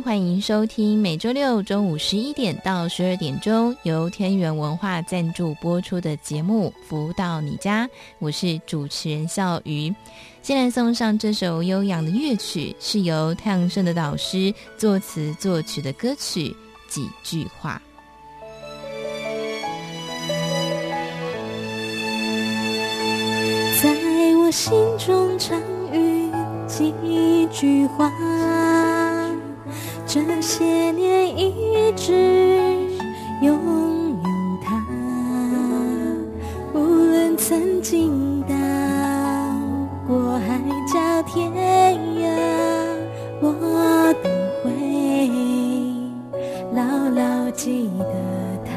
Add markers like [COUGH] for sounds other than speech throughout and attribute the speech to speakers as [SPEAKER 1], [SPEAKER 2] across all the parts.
[SPEAKER 1] 欢迎收听每周六中午十一点到十二点钟由天元文化赞助播出的节目《福到你家》，我是主持人笑瑜。先来送上这首悠扬的乐曲，是由太阳盛的导师作词作曲的歌曲《几句话》。
[SPEAKER 2] 在我心中常与几句话。这些年一直拥有它，无论曾经到过海角天涯，我都会牢牢记得它。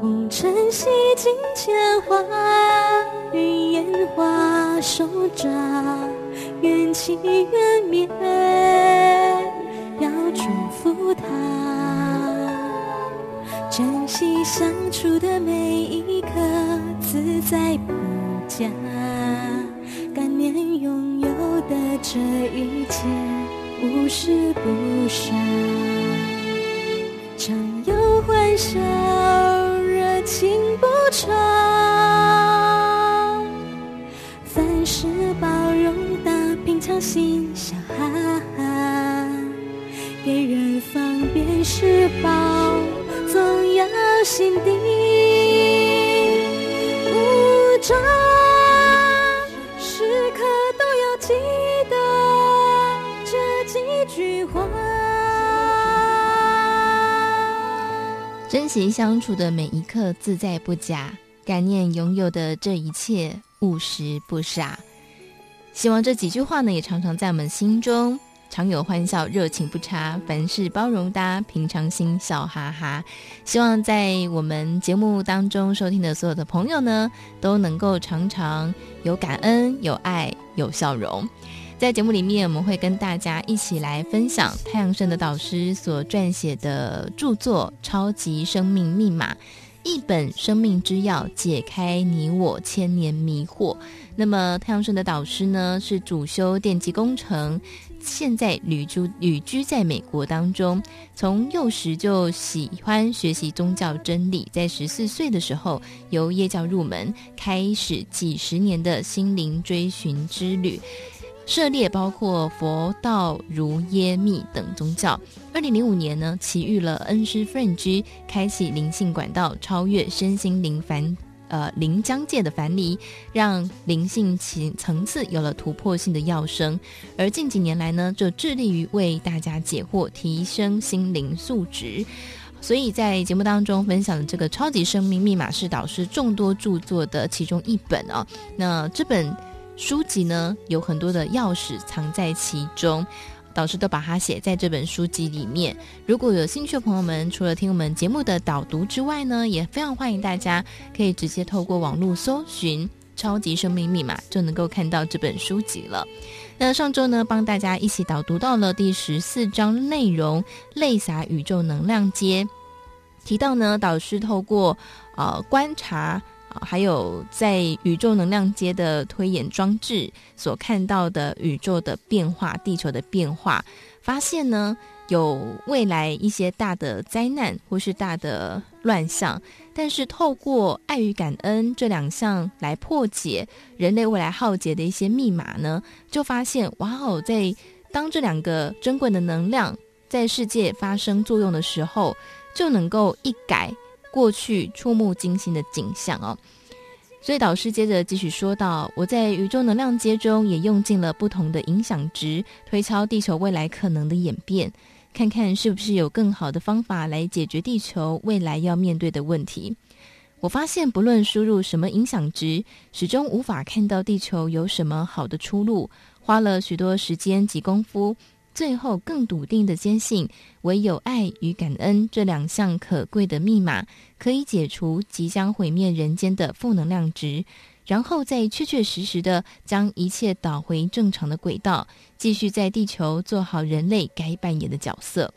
[SPEAKER 2] 红尘洗尽铅华，云烟花手札，缘起缘灭。福他，珍惜相处的每一刻，自在不假，感念拥有的这一切，无时不傻，常有欢笑，热情不长，凡事包容大，平常心笑哈哈。给人方便是宝，总有心底无障，时刻都要记得这几句话。
[SPEAKER 1] 珍惜相处的每一刻，自在不假；感念拥有的这一切，务实不傻。希望这几句话呢，也常常在我们心中。常有欢笑，热情不差，凡事包容大，平常心笑哈哈。希望在我们节目当中收听的所有的朋友呢，都能够常常有感恩、有爱、有笑容。在节目里面，我们会跟大家一起来分享太阳盛德导师所撰写的著作《超级生命密码》，一本生命之钥，解开你我千年迷惑。那么，太阳盛德导师呢，是主修电机工程。现在旅居旅居在美国当中，从幼时就喜欢学习宗教真理，在十四岁的时候由耶教入门，开始几十年的心灵追寻之旅，涉猎包括佛道、儒、耶、密等宗教。二零零五年呢，奇遇了恩师 French，开启灵性管道，超越身心灵凡。呃，临江界的樊篱，让灵性层层次有了突破性的跃升。而近几年来呢，就致力于为大家解惑，提升心灵素质。所以在节目当中分享的这个《超级生命密码》是导师众多著作的其中一本啊。那这本书籍呢，有很多的钥匙藏在其中。导师都把它写在这本书籍里面。如果有兴趣的朋友们，除了听我们节目的导读之外呢，也非常欢迎大家可以直接透过网络搜寻《超级生命密码》，就能够看到这本书籍了。那上周呢，帮大家一起导读到了第十四章内容——泪洒宇宙能量街，提到呢，导师透过呃观察。还有在宇宙能量阶的推演装置所看到的宇宙的变化、地球的变化，发现呢，有未来一些大的灾难或是大的乱象，但是透过爱与感恩这两项来破解人类未来浩劫的一些密码呢，就发现哇哦，在当这两个珍贵的能量在世界发生作用的时候，就能够一改。过去触目惊心的景象哦，所以导师接着继续说道：“我在宇宙能量阶中也用尽了不同的影响值，推敲地球未来可能的演变，看看是不是有更好的方法来解决地球未来要面对的问题。我发现，不论输入什么影响值，始终无法看到地球有什么好的出路。花了许多时间及功夫。”最后更笃定的坚信，唯有爱与感恩这两项可贵的密码，可以解除即将毁灭人间的负能量值，然后再确确实实的将一切导回正常的轨道，继续在地球做好人类该扮演的角色。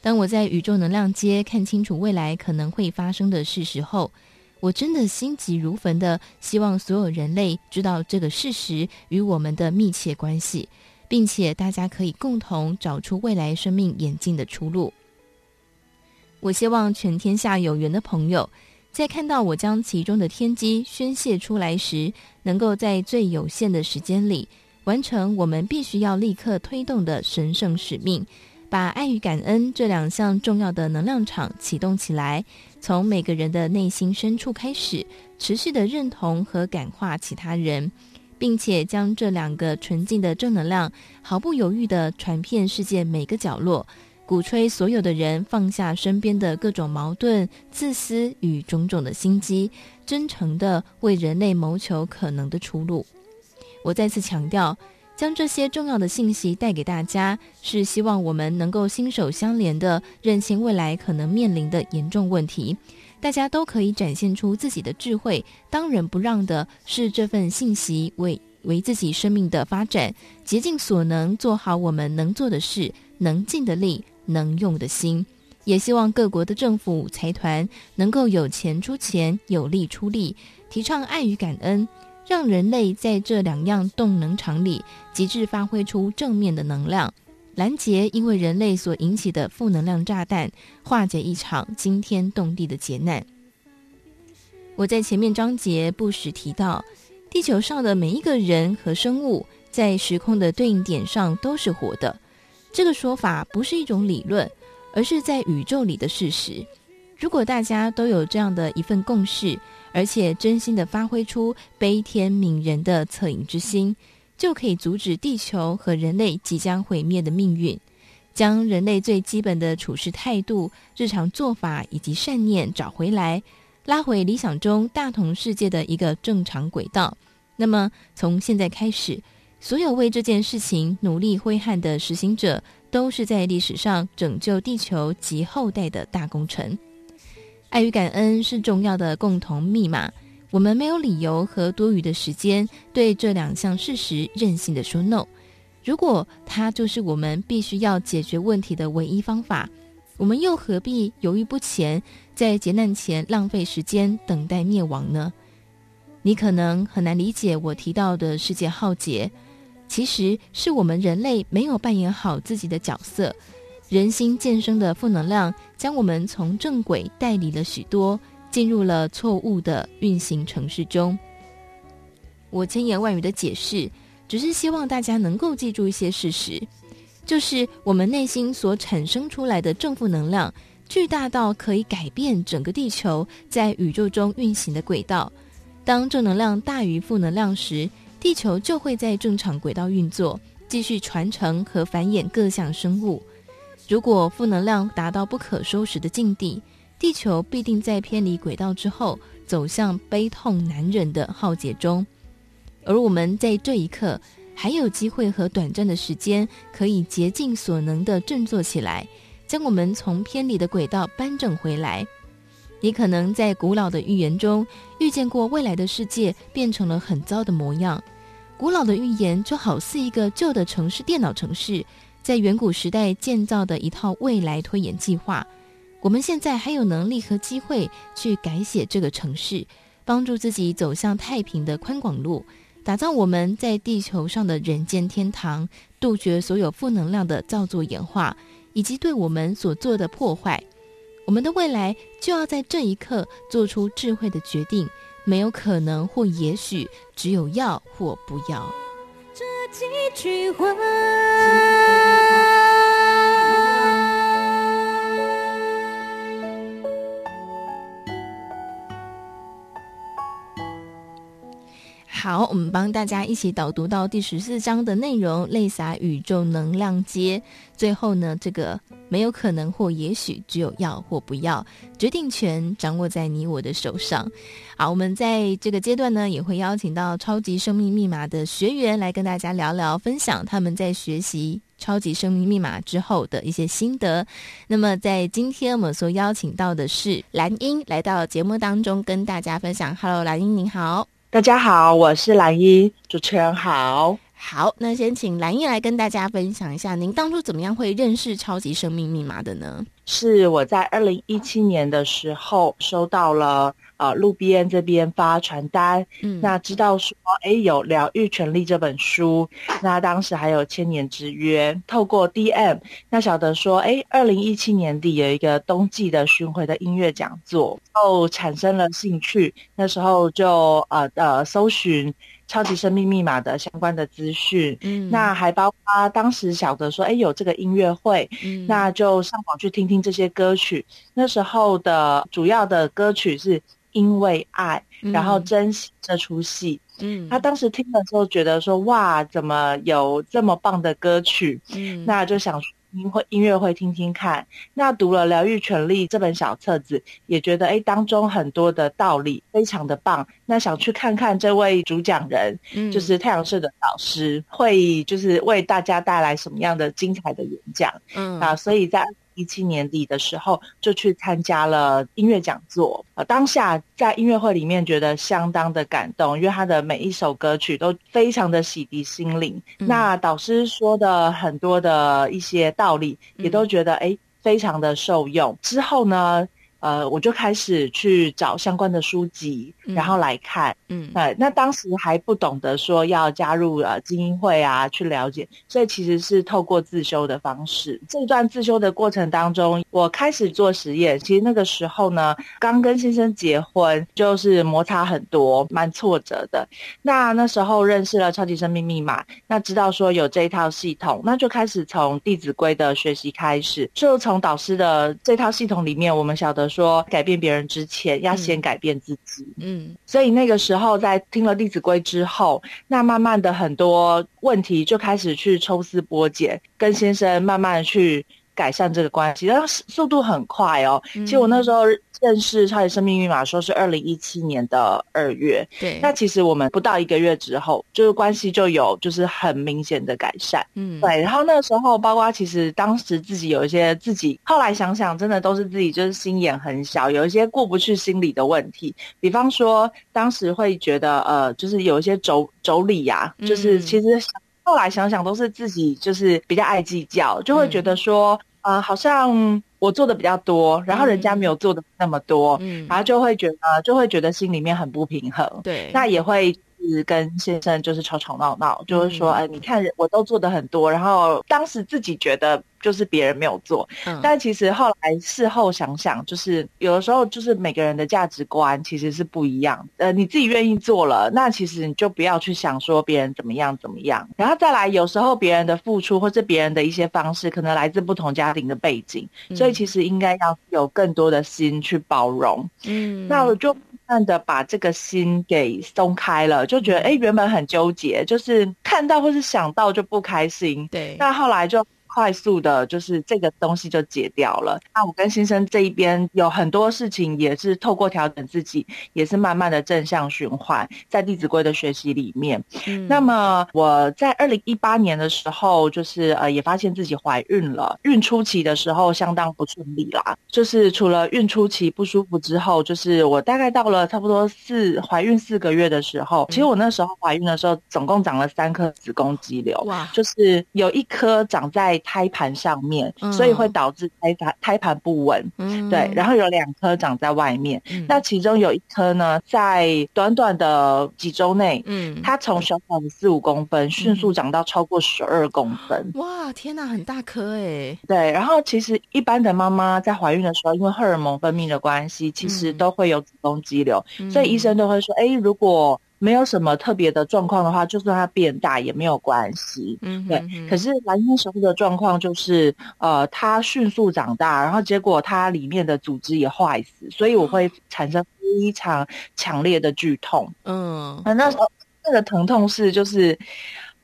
[SPEAKER 1] 当我在宇宙能量街看清楚未来可能会发生的事实后，我真的心急如焚的希望所有人类知道这个事实与我们的密切关系，并且大家可以共同找出未来生命演进的出路。我希望全天下有缘的朋友，在看到我将其中的天机宣泄出来时，能够在最有限的时间里完成我们必须要立刻推动的神圣使命。把爱与感恩这两项重要的能量场启动起来，从每个人的内心深处开始，持续的认同和感化其他人，并且将这两个纯净的正能量毫不犹豫地传遍世界每个角落，鼓吹所有的人放下身边的各种矛盾、自私与种种的心机，真诚地为人类谋求可能的出路。我再次强调。将这些重要的信息带给大家，是希望我们能够心手相连地认清未来可能面临的严重问题。大家都可以展现出自己的智慧，当仁不让的是这份信息为为自己生命的发展竭尽所能做好我们能做的事，能尽的力，能用的心。也希望各国的政府财团能够有钱出钱，有力出力，提倡爱与感恩。让人类在这两样动能场里极致发挥出正面的能量，拦截因为人类所引起的负能量炸弹，化解一场惊天动地的劫难。我在前面章节不时提到，地球上的每一个人和生物在时空的对应点上都是活的。这个说法不是一种理论，而是在宇宙里的事实。如果大家都有这样的一份共识，而且真心的发挥出悲天悯人的恻隐之心，就可以阻止地球和人类即将毁灭的命运，将人类最基本的处事态度、日常做法以及善念找回来，拉回理想中大同世界的一个正常轨道。那么，从现在开始，所有为这件事情努力挥汗的实行者，都是在历史上拯救地球及后代的大功臣。爱与感恩是重要的共同密码，我们没有理由和多余的时间对这两项事实任性的说 no。如果它就是我们必须要解决问题的唯一方法，我们又何必犹豫不前，在劫难前浪费时间等待灭亡呢？你可能很难理解我提到的世界浩劫，其实是我们人类没有扮演好自己的角色。人心渐生的负能量，将我们从正轨带离了许多，进入了错误的运行程式中。我千言万语的解释，只是希望大家能够记住一些事实，就是我们内心所产生出来的正负能量，巨大到可以改变整个地球在宇宙中运行的轨道。当正能量大于负能量时，地球就会在正常轨道运作，继续传承和繁衍各项生物。如果负能量达到不可收拾的境地，地球必定在偏离轨道之后，走向悲痛难忍的浩劫中。而我们在这一刻还有机会和短暂的时间，可以竭尽所能地振作起来，将我们从偏离的轨道扳正回来。你可能在古老的预言中预见过未来的世界变成了很糟的模样。古老的预言就好似一个旧的城市电脑城市。在远古时代建造的一套未来推演计划，我们现在还有能力和机会去改写这个城市，帮助自己走向太平的宽广路，打造我们在地球上的人间天堂，杜绝所有负能量的造作演化以及对我们所做的破坏。我们的未来就要在这一刻做出智慧的决定，没有可能或也许，只有要或不要。这几句话。好，我们帮大家一起导读到第十四章的内容，泪洒宇宙能量街。最后呢，这个没有可能或也许，只有要或不要，决定权掌握在你我的手上。好，我们在这个阶段呢，也会邀请到超级生命密码的学员来跟大家聊聊，分享他们在学习超级生命密码之后的一些心得。那么，在今天我们所邀请到的是兰英，来到节目当中跟大家分享。Hello，兰英，您好。
[SPEAKER 3] 大家好，我是兰英，主持人好。
[SPEAKER 1] 好，那先请兰英来跟大家分享一下，您当初怎么样会认识超级生命密码的呢？
[SPEAKER 3] 是我在二零一七年的时候收到了呃路边这边发传单，嗯，那知道说哎有《疗愈权利》这本书，那当时还有千年之约，透过 DM 那晓得说哎二零一七年底有一个冬季的巡回的音乐讲座，后产生了兴趣，那时候就呃呃搜寻。超级生命密码的相关的资讯，嗯，那还包括当时晓得说，哎，有这个音乐会，嗯，那就上网去听听这些歌曲。那时候的主要的歌曲是因为爱，嗯，然后珍惜这出戏，嗯，他当时听的时候觉得说，哇，怎么有这么棒的歌曲，嗯，那就想说。音会音乐会听听看，那读了《疗愈权利》这本小册子，也觉得哎，当中很多的道理非常的棒。那想去看看这位主讲人，嗯，就是太阳社的老师，会就是为大家带来什么样的精彩的演讲，嗯。啊，所以在。一七年底的时候，就去参加了音乐讲座。呃，当下在音乐会里面觉得相当的感动，因为他的每一首歌曲都非常的洗涤心灵。嗯。那导师说的很多的一些道理，也都觉得诶，非常的受用。之后呢，呃，我就开始去找相关的书籍，然后来看。嗯，呃，那当时还不懂得说要加入呃精英会啊，去了解，所以其实是透过自修的方式。这段自修的过程当中，我开始做实验。其实那个时候呢，刚跟先生结婚，就是摩擦很多，蛮挫折的。那那时候认识了超级生命密码，那知道说有这一套系统，那就开始从《弟子规》的学习开始，就从导师的这套系统里面，我们晓得。说改变别人之前，要先改变自己。嗯，所以那个时候在听了《弟子规》之后，那慢慢的很多问题就开始去抽丝剥茧，跟先生慢慢去改善这个关系，但是速度很快哦。其实我那时候。认识超级生命密码说是二零一七年的二月，对，那其实我们不到一个月之后，就是关系就有就是很明显的改善，嗯，对。然后那个时候，包括其实当时自己有一些自己，后来想想，真的都是自己就是心眼很小，有一些过不去心理的问题。比方说，当时会觉得呃，就是有一些妯妯娌呀，就是其实后来想想都是自己就是比较爱计较，就会觉得说。嗯呃，好像我做的比较多，然后人家没有做的那么多，嗯，然后就会觉得就会觉得心里面很不平衡，对，那也会。是跟先生就是吵吵闹闹，就是说，哎，你看我都做的很多，然后当时自己觉得就是别人没有做，嗯，但其实后来事后想想，就是有的时候就是每个人的价值观其实是不一样。呃，你自己愿意做了，那其实你就不要去想说别人怎么样怎么样。然后再来，有时候别人的付出或者别人的一些方式，可能来自不同家庭的背景，嗯，所以其实应该要有更多的心去包容。嗯，那我就。慢的把这个心给松开了，就觉得哎，原本很纠结，就是看到或是想到就不开心。对，那后来就。快速的，就是这个东西就解掉了。那我跟先生这一边有很多事情，也是透过调整自己，也是慢慢的正向循环，在《弟子规》的学习里面。嗯，那么我在二零一八年的时候，就是呃，也发现自己怀孕了。孕初期的时候相当不顺利啦，就是除了孕初期不舒服之后，就是我大概到了差不多四怀孕四个月的时候，其实我那时候怀孕的时候，总共长了三颗子宫肌瘤，哇，就是有一颗长在。胎盘上面，所以会导致胎盘胎盘不稳。嗯，对。然后有两颗长在外面，嗯，那其中有一颗呢，在短短的几周内，嗯，它从小小的四五公分，迅速长到超过十二公分。
[SPEAKER 1] 哇，天哪，很大颗哎！
[SPEAKER 3] 对。然后其实一般的妈妈在怀孕的时候，因为荷尔蒙分泌的关系，其实都会有子宫肌瘤，嗯，所以医生都会说，哎，如果没有什么特别的状况的话，就算它变大也没有关系。嗯，对。可是兰英时候的状况就是，呃，它迅速长大，然后结果它里面的组织也坏死，所以我会产生非常强烈的剧痛。嗯，那时候。那个疼痛是就是，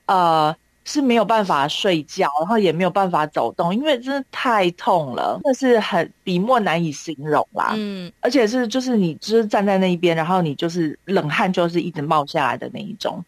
[SPEAKER 3] 呃。是没有办法睡觉，然后也没有办法走动，因为真的太痛了，那是很笔墨难以形容啦。嗯，而且是就是你就是站在那一边，然后你就是冷汗就是一直冒下来的那一种。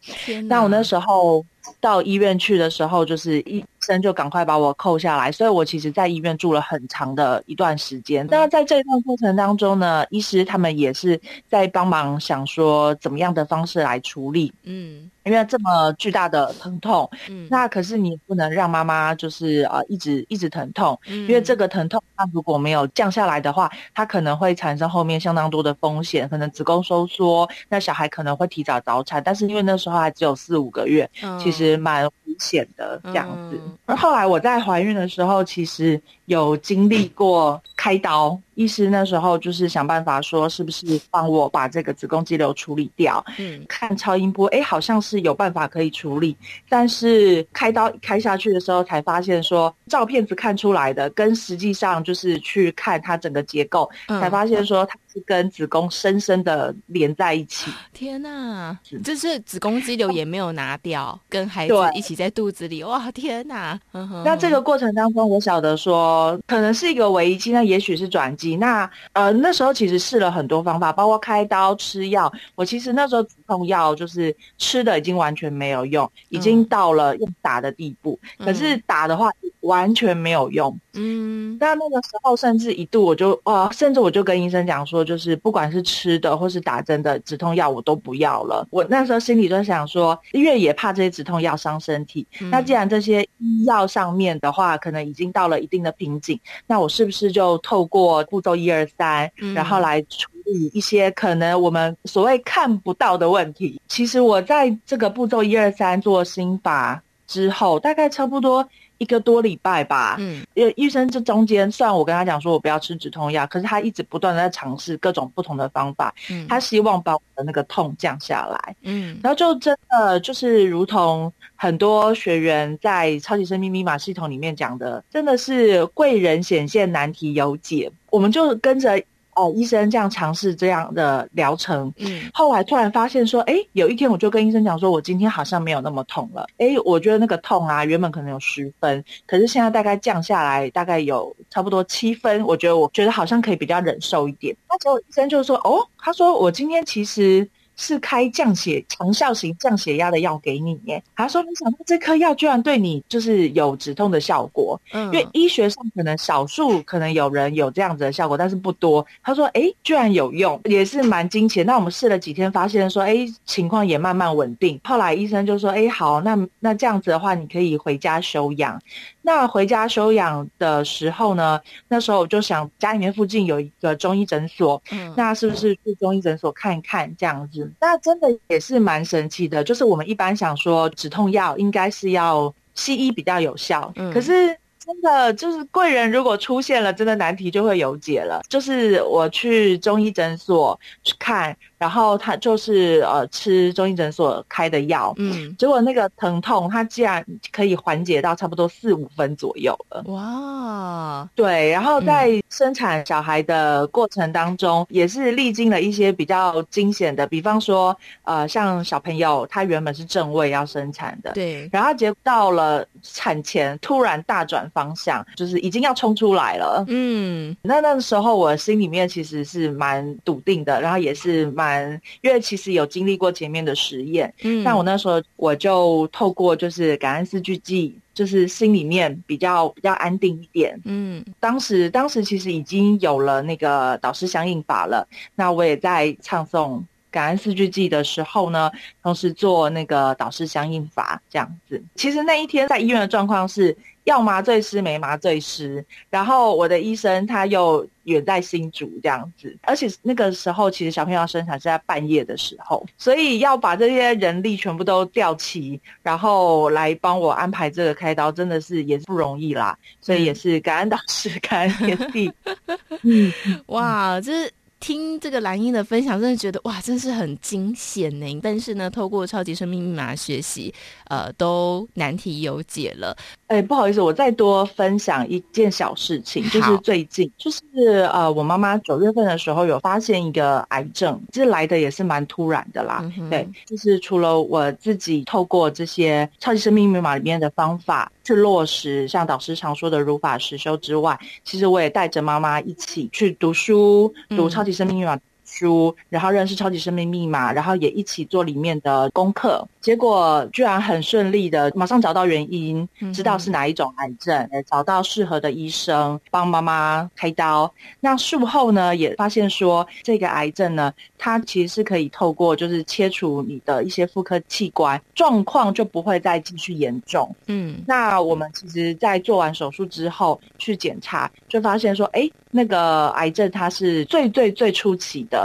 [SPEAKER 3] 那我那时候到医院去的时候，就是医生就赶快把我扣下来，所以我其实在医院住了很长的一段时间。那在这一段过程当中呢，医师他们也是在帮忙想说怎么样的方式来处理。嗯。因为这么巨大的疼痛，嗯，那可是你不能让妈妈就是呃一直一直疼痛，嗯，因为这个疼痛它如果没有降下来的话，它可能会产生后面相当多的风险，可能子宫收缩，那小孩可能会提早早产，但是因为那时候还只有四五个月，嗯，其实蛮危险的这样子。嗯，而后来我在怀孕的时候，其实有经历过开刀。医师那时候就是想办法说，是不是帮我把这个子宫肌瘤处理掉？嗯，看超音波，哎，好像是有办法可以处理，但是开刀开下去的时候，才发现说，照片子看出来的跟实际上就是去看它整个结构，嗯，才发现说它是跟子宫深深的连在一起。
[SPEAKER 1] 天哪，就是子宫肌瘤也没有拿掉，跟孩子一起在肚子里。哇，天哪！
[SPEAKER 3] 那这个过程当中，我晓得说，可能是一个危机，那也许是转机。那呃那时候其实试了很多方法，包括开刀、吃药。我其实那时候止痛药就是吃的已经完全没有用，已经到了用打的地步。嗯、可是打的话完全没有用。嗯，那那个时候甚至一度我就呃，甚至我就跟医生讲说，就是不管是吃的或是打针的止痛药，我都不要了。我那时候心里就想说，因为也怕这些止痛药伤身体。嗯、那既然这些医药上面的话，可能已经到了一定的瓶颈，那我是不是就透过步骤一二三，然后来处理一些可能我们所谓看不到的问题。其实我在这个步骤一二三做心法之后，大概差不多一个多礼拜吧。嗯，因为医生这中间，虽然我跟他讲说我不要吃止痛药，可是他一直不断的在尝试各种不同的方法。嗯，他希望把我的那个痛降下来。嗯，然后就真的就是如同很多学员在超级生命密码系统里面讲的，真的是贵人显现，难题有解。我们就跟着。哦，医生这样尝试这样的疗程，嗯，后来突然发现说，哎，有一天我就跟医生讲说，我今天好像没有那么痛了，哎，我觉得那个痛啊，原本可能有十分，可是现在大概降下来，大概有差不多七分，我觉得我觉得好像可以比较忍受一点。那结果医生就说，哦，他说我今天其实。是开降血长效型降血压的药给你耶，他说没想到这颗药居然对你就是有止痛的效果，嗯，因为医学上可能少数可能有人有这样子的效果，但是不多。他说，哎，居然有用，也是蛮惊奇。那我们试了几天，发现说，哎，情况也慢慢稳定。后来医生就说，哎，好，那那这样子的话，你可以回家休养。那回家休养的时候呢，那时候我就想家里面附近有一个中医诊所，嗯，那是不是去中医诊所看一看这样子？那真的也是蛮神奇的，就是我们一般想说止痛药应该是要西医比较有效，嗯，可是。真的就是贵人，如果出现了，真的难题就会有解了。就是我去中医诊所去看，然后他就是呃吃中医诊所开的药，嗯，结果那个疼痛，他竟然可以缓解到差不多四五分左右了。哇，对，然后在生产小孩的过程当中，嗯、也是历经了一些比较惊险的，比方说呃像小朋友他原本是正位要生产的，对，然后结果到了产前突然大转。方向就是已经要冲出来了，嗯，那那个时候我心里面其实是蛮笃定的，然后也是蛮，因为其实有经历过前面的实验，嗯，但我那时候我就透过就是感恩四句记，就是心里面比较比较安定一点，嗯，当时当时其实已经有了那个导师相应法了，那我也在唱诵感恩四句记的时候呢，同时做那个导师相应法这样子。其实那一天在医院的状况是。要麻醉师没麻醉师，然后我的医生他又远在新竹这样子，而且那个时候其实小朋友生产是在半夜的时候，所以要把这些人力全部都调齐，然后来帮我安排这个开刀，真的是也是不容易啦。所以也是感恩导师，感恩天地。[LAUGHS] 嗯，
[SPEAKER 1] 哇，这。
[SPEAKER 4] 听这个兰英的分享，真的觉得哇，真是很惊险呢。但是呢，透过超级生命密码学习，呃，都难题有解了。
[SPEAKER 3] 哎，不好意思，我再多分享一件小事情，就是最近，就是呃，我妈妈九月份的时候有发现一个癌症，这来的也是蛮突然的啦。嗯、对，就是除了我自己透过这些超级生命密码里面的方法去落实，像导师常说的如法实修之外，其实我也带着妈妈一起去读书，读超级生命密码。嗯书，然后认识超级生命密码，然后也一起做里面的功课，结果居然很顺利的，马上找到原因，知道是哪一种癌症，找到适合的医生帮妈妈开刀。那术后呢，也发现说这个癌症呢，它其实是可以透过就是切除你的一些妇科器官，状况就不会再继续严重。嗯，那我们其实，在做完手术之后去检查，就发现说，哎，那个癌症它是最最最初期的。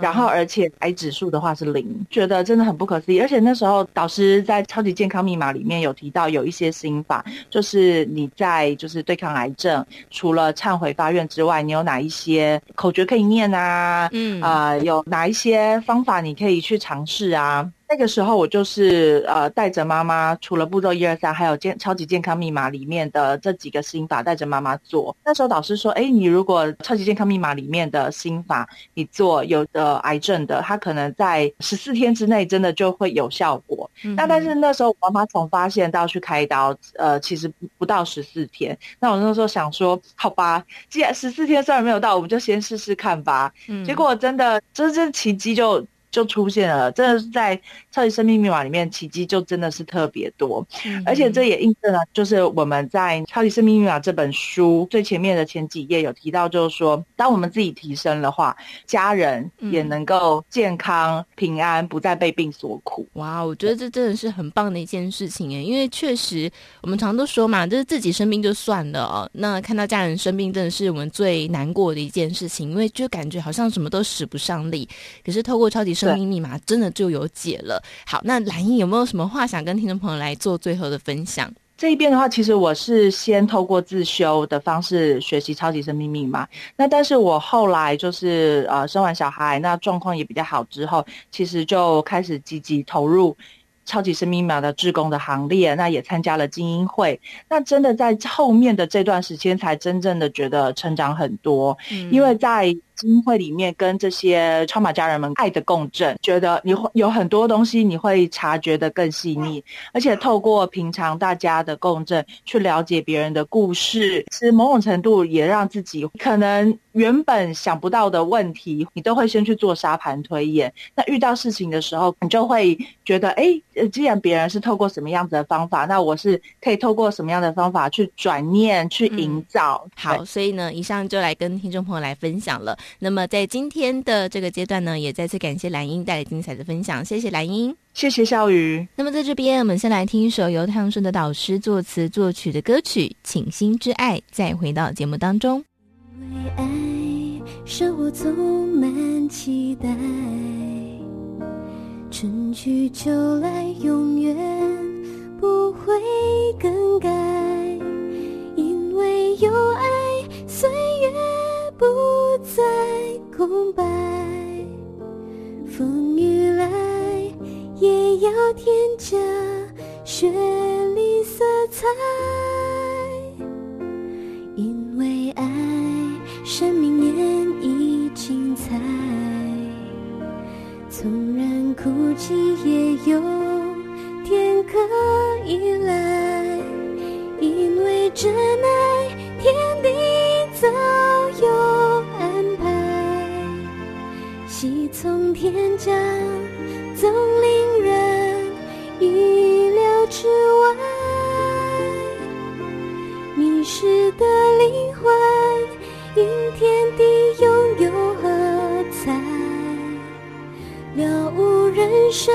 [SPEAKER 3] 然后，而且癌指数的话是零，觉得真的很不可思议。而且那时候导师在超级健康密码里面有提到有一些心法，就是你在就是对抗癌症，除了忏悔发愿之外，你有哪一些口诀可以念啊？嗯啊、呃，有哪一些方法你可以去尝试啊？那个时候我就是呃带着妈妈，除了步骤一二三，还有健超级健康密码里面的这几个心法，带着妈妈做。那时候导师说，哎，你如果超级健康密码里面的心法你做，有的癌症的，它可能在十四天之内真的就会有效果。嗯、那但是那时候我妈妈从发现到去开刀，呃，其实不到十四天。那我那时候想说，好吧，既然十四天虽然没有到，我们就先试试看吧。嗯、结果真的，这这奇迹就。就出现了，真的是在超级生命密码里面，奇迹就真的是特别多，嗯、而且这也印证了，就是我们在超级生命密码这本书最前面的前几页有提到，就是说，当我们自己提升的话，家人也能够健康平安，不再被病所苦。
[SPEAKER 4] 哇，我觉得这真的是很棒的一件事情诶，因为确实我们常都说嘛，就是自己生病就算了哦，那看到家人生病，真的是我们最难过的一件事情，因为就感觉好像什么都使不上力。可是透过超级生命密码真的就有解了。好，那蓝英有没有什么话想跟听众朋友来做最后的分享？
[SPEAKER 3] 这一边的话，其实我是先透过自修的方式学习超级生命密码。那但是我后来就是呃生完小孩，那状况也比较好之后，其实就开始积极投入超级生命密码的志工的行列。那也参加了精英会。那真的在后面的这段时间，才真正的觉得成长很多，嗯、因为在。精英会里面跟这些超马家人们爱的共振，觉得你会有很多东西你会察觉得更细腻，而且透过平常大家的共振去了解别人的故事，其实某种程度也让自己可能原本想不到的问题，你都会先去做沙盘推演。那遇到事情的时候，你就会觉得，哎，既然别人是透过什么样子的方法，那我是可以透过什么样的方法去转念、去营造。
[SPEAKER 4] 好，所以呢，以上就来跟听众朋友来分享了。那么在今天的这个阶段呢，也再次感谢兰英带来精彩的分享，谢谢兰英，
[SPEAKER 3] 谢谢小雨。
[SPEAKER 4] 那么在这边，我们先来听一首由汤顺的导师作词作曲的歌曲《请心之爱》，再回到节目当中。
[SPEAKER 1] 因为爱，生活充满期待，春去秋来，永远不会更改。因为有爱，岁月。不再空白，风雨来也要添加绚丽色彩。因为爱，生命演绎精彩，纵然哭泣也有天可依赖。因为真爱，天地早有安排，喜。从天降，总令人意料之外。迷失的灵魂，因天地拥有喝彩，了悟人生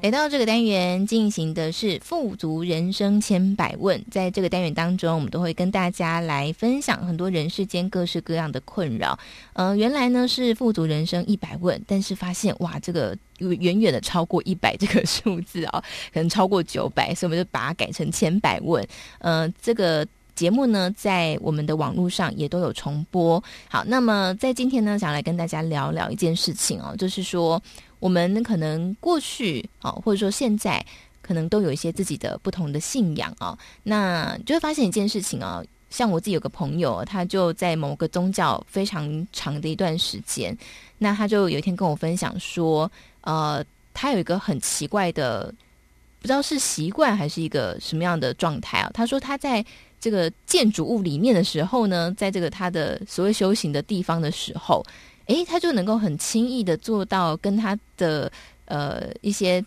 [SPEAKER 4] 来到这个单元进行的是富足人生千百问，在这个单元当中，我们都会跟大家来分享很多人世间各式各样的困扰。呃，原来呢是富足人生一百问，但是发现哇，这个远远的超过一百这个数字啊、哦，[LAUGHS] 可能超过九百，所以我们就把它改成千百问。呃，这个节目呢，在我们的网络上也都有重播。好，那么在今天呢，想来跟大家聊聊一件事情哦，就是说。我们可能过去啊，或者说现在，可能都有一些自己的不同的信仰啊。那就会发现一件事情啊，像我自己有个朋友，他就在某个宗教非常长的一段时间，那他就有一天跟我分享说，呃，他有一个很奇怪的，不知道是习惯还是一个什么样的状态啊。他说他在这个建筑物里面的时候呢，在这个他的所谓修行的地方的时候。诶，他就能够很轻易的做到跟他的呃一些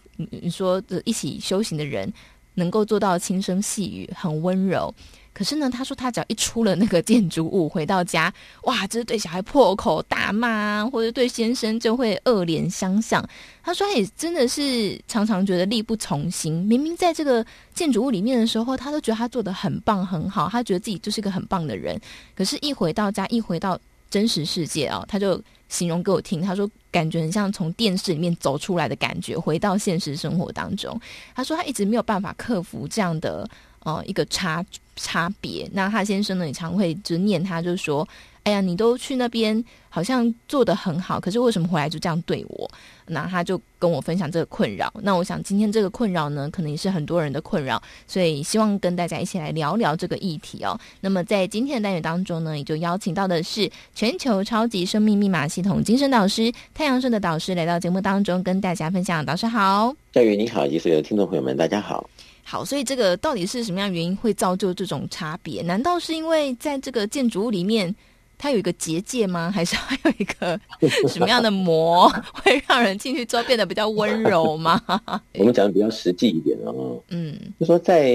[SPEAKER 4] 说的一起修行的人能够做到轻声细语，很温柔。可是呢，他说他只要一出了那个建筑物，回到家，哇，就是对小孩破口大骂，或者对先生就会恶言相向。他说他也真的是常常觉得力不从心。明明在这个建筑物里面的时候，他都觉得他做得很棒很好，他觉得自己就是一个很棒的人。可是，一回到家，一回到真实世界啊，他就形容给我听，他说感觉很像从电视里面走出来的感觉，回到现实生活当中。他说他一直没有办法克服这样的呃一个差差别。那他先生呢也常会就念他，就说。哎呀，你都去那边，好像做得很好，可是为什么回来就这样对我？那他就跟我分享这个困扰。那我想今天这个困扰呢，可能也是很多人的困扰，所以希望跟大家一起来聊聊这个议题哦。那么在今天的单元当中呢，也就邀请到的是全球超级生命密码系统精神导师太阳盛德导师来到节目当中，跟大家分享。导师好，
[SPEAKER 5] 夏雨你好，以及所有的听众朋友们，大家好。
[SPEAKER 4] 好，所以这个到底是什么样原因会造就这种差别？难道是因为在这个建筑物里面？它有一个结界吗？[LAUGHS] 还是还有一个什么样的膜会让人进去之后变得比较温柔吗？[LAUGHS]
[SPEAKER 5] 我们讲的比较实际一点哦。嗯，就说在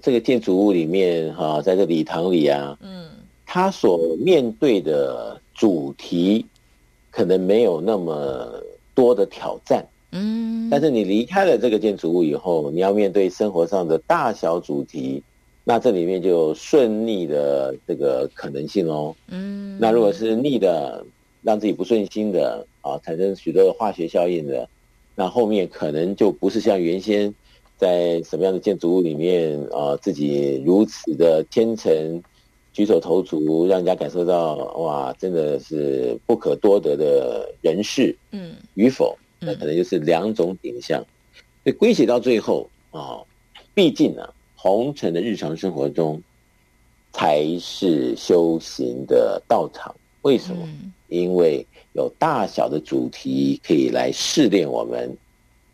[SPEAKER 5] 这个建筑物里面哈，在这礼堂里啊，嗯，他所面对的主题可能没有那么多的挑战，嗯，但是你离开了这个建筑物以后，你要面对生活上的大小主题。那这里面就有顺逆的这个可能性哦。嗯，那如果是逆的，让自己不顺心的啊，产生许多的化学效应的，那后面可能就不是像原先在什么样的建筑物里面啊，自己如此的虔诚、举手投足，让人家感受到哇，真的是不可多得的人士。嗯，与否，那可能就是两种景象。所以归结到最后啊，毕竟呢。红尘的日常生活中，才是修行的道场。为什么？嗯、因为有大小的主题可以来试炼我们，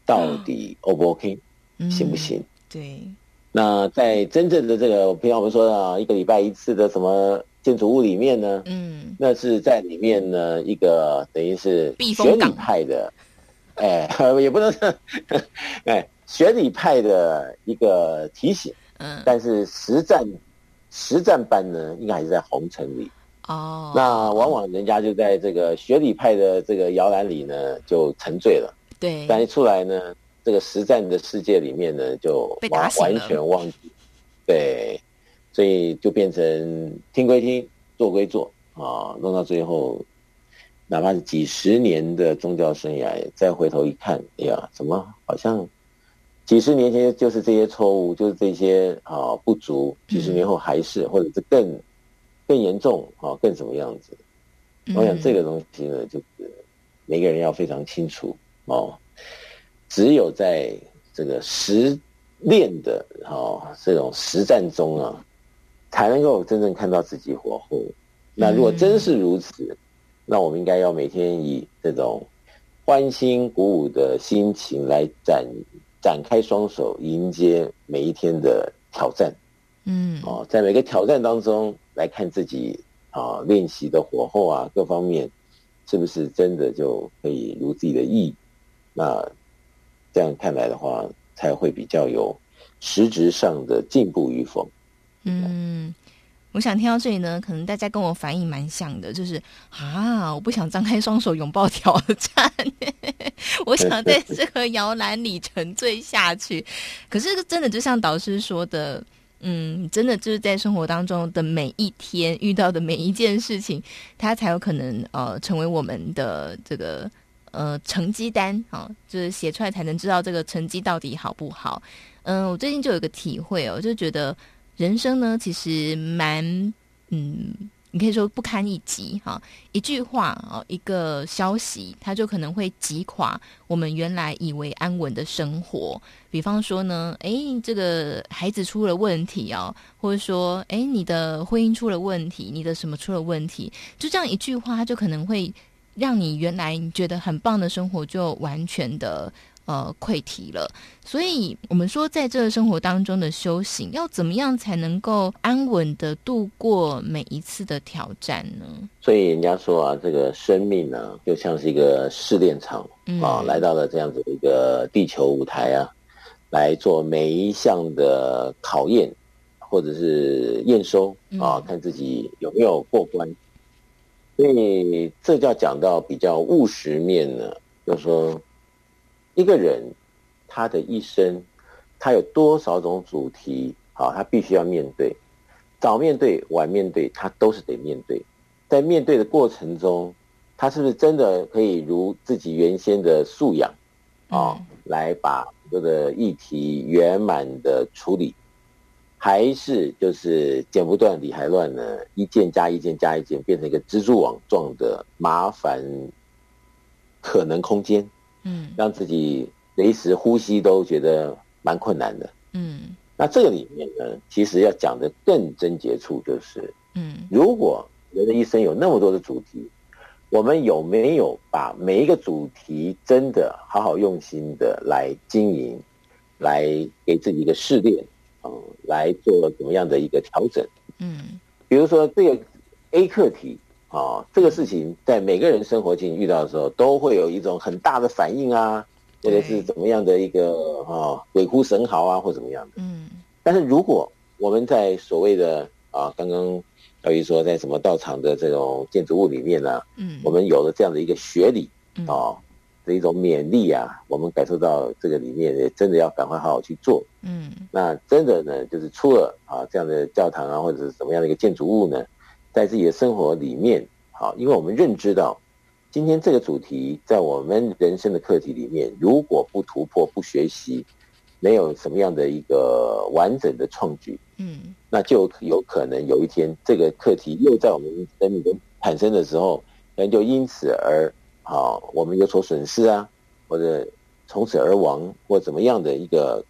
[SPEAKER 5] 到底 O 不 OK，、嗯、行不行？
[SPEAKER 4] 对。
[SPEAKER 5] 那在真正的这个，平常我们说啊，一个礼拜一次的什么建筑物里面呢？嗯，那是在里面呢，一个等于是学理派的，哎，[LAUGHS] 也不能说，[LAUGHS] 哎。学理派的一个提醒，嗯，但是实战实战班呢，应该还是在红尘里哦。那往往人家就在这个学理派的这个摇篮里呢，就沉醉了。对，但一出来呢，这个实战的世界里面呢，就完完全忘记。对，所以就变成听归听，做归做啊，弄到最后，哪怕是几十年的宗教生涯，再回头一看，哎呀，怎么好像？几十年前就是这些错误，就是这些啊不足。几十年后还是，或者是更更严重啊，更什么样子？我想这个东西呢，就是每个人要非常清楚哦。只有在这个实练的哦这种实战中啊，才能够真正看到自己火候。那如果真是如此，嗯、那我们应该要每天以这种欢欣鼓舞的心情来展展开双手，迎接每一天的挑战。嗯，哦，在每个挑战当中来看自己啊练习的火候啊各方面，是不是真的就可以如自己的意？那这样看来的话，才会比较有实质上的进步与否。
[SPEAKER 4] 嗯。我想听到这里呢，可能大家跟我反应蛮像的，就是啊，我不想张开双手拥抱挑战，[LAUGHS] 我想在这个摇篮里沉醉下去。可是真的就像导师说的，嗯，真的就是在生活当中的每一天遇到的每一件事情，它才有可能呃成为我们的这个呃成绩单啊，就是写出来才能知道这个成绩到底好不好。嗯、我最近就有个体会哦，就觉得。人生呢，其实蛮，嗯，你可以说不堪一击哈。一句话啊，一个消息，它就可能会击垮我们原来以为安稳的生活。比方说呢，诶，这个孩子出了问题哦，或者说，诶，你的婚姻出了问题，你的什么出了问题，就这样一句话，它就可能会让你原来你觉得很棒的生活就完全的。呃，溃堤了。所以，我们说，在这个生活当中的修行，要怎么样才能够安稳的度过每一次的挑战呢？
[SPEAKER 5] 所以，人家说啊，这个生命呢、啊，就像是一个试炼场、嗯、啊，来到了这样子的一个地球舞台啊，来做每一项的考验或者是验收啊，嗯、看自己有没有过关。所以，这叫讲到比较务实面呢，就是说。一个人，他的一生，他有多少种主题？好，他必须要面对，早面对，晚面对，他都是得面对。在面对的过程中，他是不是真的可以如自己原先的素养啊，来把这个议题圆满的处理，还是就是剪不断理还乱呢？一件加一件加一件，变成一个蜘蛛网状的麻烦可能空间？嗯，让自己随时呼吸都觉得蛮困难的。嗯，那这个里面呢，其实要讲的更真结处就是，嗯，如果人的一生有那么多的主题，我们有没有把每一个主题真的好好用心的来经营，来给自己一个试炼，嗯，来做怎么样的一个调整？嗯，比如说这个 A 课题。啊、哦，这个事情在每个人生活境遇到的时候，都会有一种很大的反应啊，或者是怎么样的一个啊、哦、鬼哭神嚎啊，或怎么样的。嗯。但是如果我们在所谓的啊，刚刚小雨说在什么道场的这种建筑物里面呢、啊，嗯，我们有了这样的一个学理啊、哦、的一种勉励啊，我们感受到这个里面也真的要赶快好好去做。嗯。那真的呢，就是出了啊这样的教堂啊，或者是什么样的一个建筑物呢？在自己的生活里面，好，因为我们认知到，今天这个主题在我们人生的课题里面，如果不突破、不学习，没有什么样的一个完整的创举，嗯，那就有可能有一天这个课题又在我们生命中产生的时候，可能就因此而好，我们有所损失啊，或者从此而亡，或怎么样的一个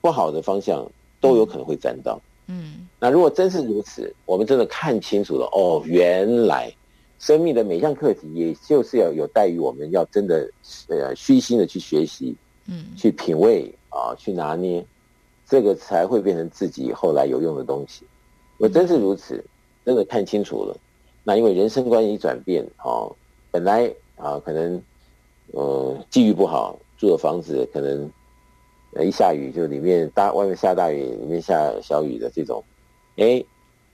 [SPEAKER 5] 不好的方向，都有可能会沾到。嗯，那如果真是如此，我们真的看清楚了哦，原来生命的每项课题，也就是要有待于我们要真的呃虚心的去学习，嗯，去品味啊，去拿捏，这个才会变成自己后来有用的东西。我真是如此，真的看清楚了。那因为人生观一转变，哦，本来啊可能呃际遇不好，住的房子可能。一下雨就里面大外面下大雨，里面下小雨的这种，哎，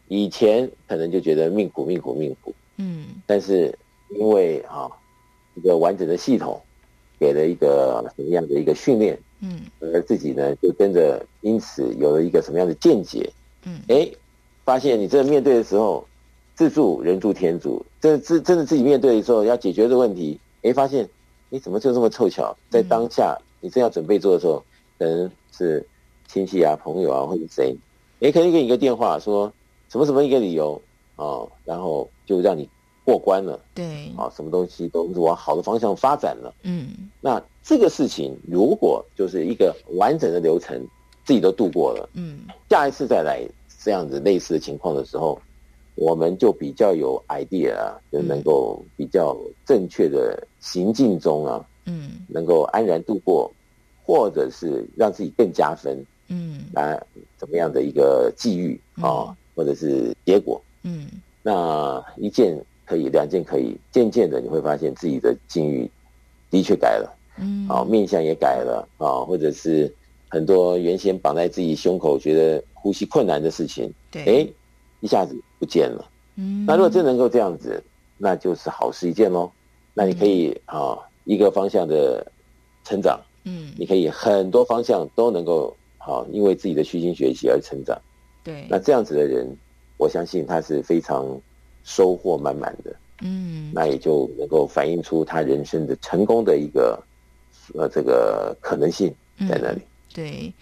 [SPEAKER 5] 以前可能就觉得命苦命苦命苦，嗯，但是因为啊一个完整的系统给了一个什么样的一个训练，嗯，而自己呢就跟着因此有了一个什么样的见解，嗯，哎，发现你这面对的时候，自助人助天助，真的真真的自己面对的时候要解决的问题，哎，发现你怎么就这么凑巧，在当下你正要准备做的时候。可能是亲戚啊、朋友啊，或者谁，也可以给你一个电话，说什么什么一个理由哦，然后就让你过关了，
[SPEAKER 4] 对，
[SPEAKER 5] 啊，什么东西都是往好的方向发展了，
[SPEAKER 4] 嗯，
[SPEAKER 5] 那这个事情如果就是一个完整的流程，自己都度过了，
[SPEAKER 4] 嗯，
[SPEAKER 5] 下一次再来这样子类似的情况的时候，我们就比较有 idea 啊，就能够比较正确的行进中啊，
[SPEAKER 4] 嗯，
[SPEAKER 5] 能够安然度过，或者是让自己更加分，
[SPEAKER 4] 嗯，
[SPEAKER 5] 来，怎么样的一个际遇啊，或者是结果，
[SPEAKER 4] 嗯，
[SPEAKER 5] 那一件可以，两件可以，渐渐的你会发现自己的境遇的确改了，
[SPEAKER 4] 嗯，
[SPEAKER 5] 啊，面相也改了啊，或者是很多原先绑在自己胸口觉得呼吸困难的事情，
[SPEAKER 4] 对，
[SPEAKER 5] 哎，一下子不见了，
[SPEAKER 4] 嗯，
[SPEAKER 5] 那如果真能够这样子，那就是好事一件喽。那你可以啊，一个方向的成长，
[SPEAKER 4] 嗯，
[SPEAKER 5] 你可以很多方向都能够好，因为自己的虚心学习而成长。
[SPEAKER 4] 对，
[SPEAKER 5] 那这样子的人，我相信他是非常收获满满的。
[SPEAKER 4] 嗯，
[SPEAKER 5] 那也就能够反映出他人生的成功的一个呃这个可能性在那里。
[SPEAKER 4] 嗯、对，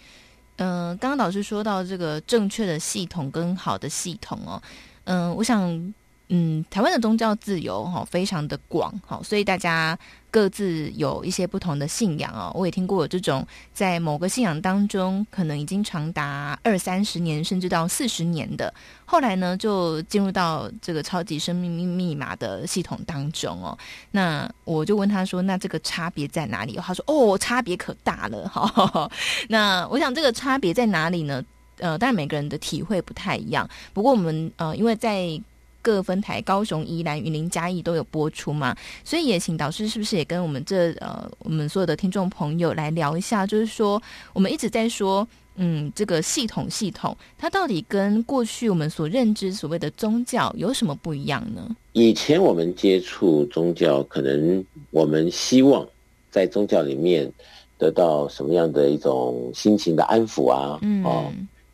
[SPEAKER 4] 嗯、呃，刚刚老师说到这个正确的系统跟好的系统哦，嗯、呃，我想。嗯，台湾的宗教自由哈非常的广哈，所以大家各自有一些不同的信仰哦。我也听过有这种在某个信仰当中，可能已经长达二三十年，甚至到四十年的，后来呢就进入到这个超级生命密码的系统当中哦。那我就问他说：“那这个差别在哪里？”他说：“哦，差别可大了哈。[LAUGHS] ”那我想这个差别在哪里呢？呃，当然每个人的体会不太一样。不过我们呃，因为在各分台高雄、宜兰、云林、嘉义都有播出嘛，所以也请导师是不是也跟我们这呃我们所有的听众朋友来聊一下，就是说我们一直在说，嗯，这个系统系统它到底跟过去我们所认知所谓的宗教有什么不一样呢？
[SPEAKER 5] 以前我们接触宗教，可能我们希望在宗教里面得到什么样的一种心情的安抚啊，
[SPEAKER 4] 嗯。
[SPEAKER 5] 哦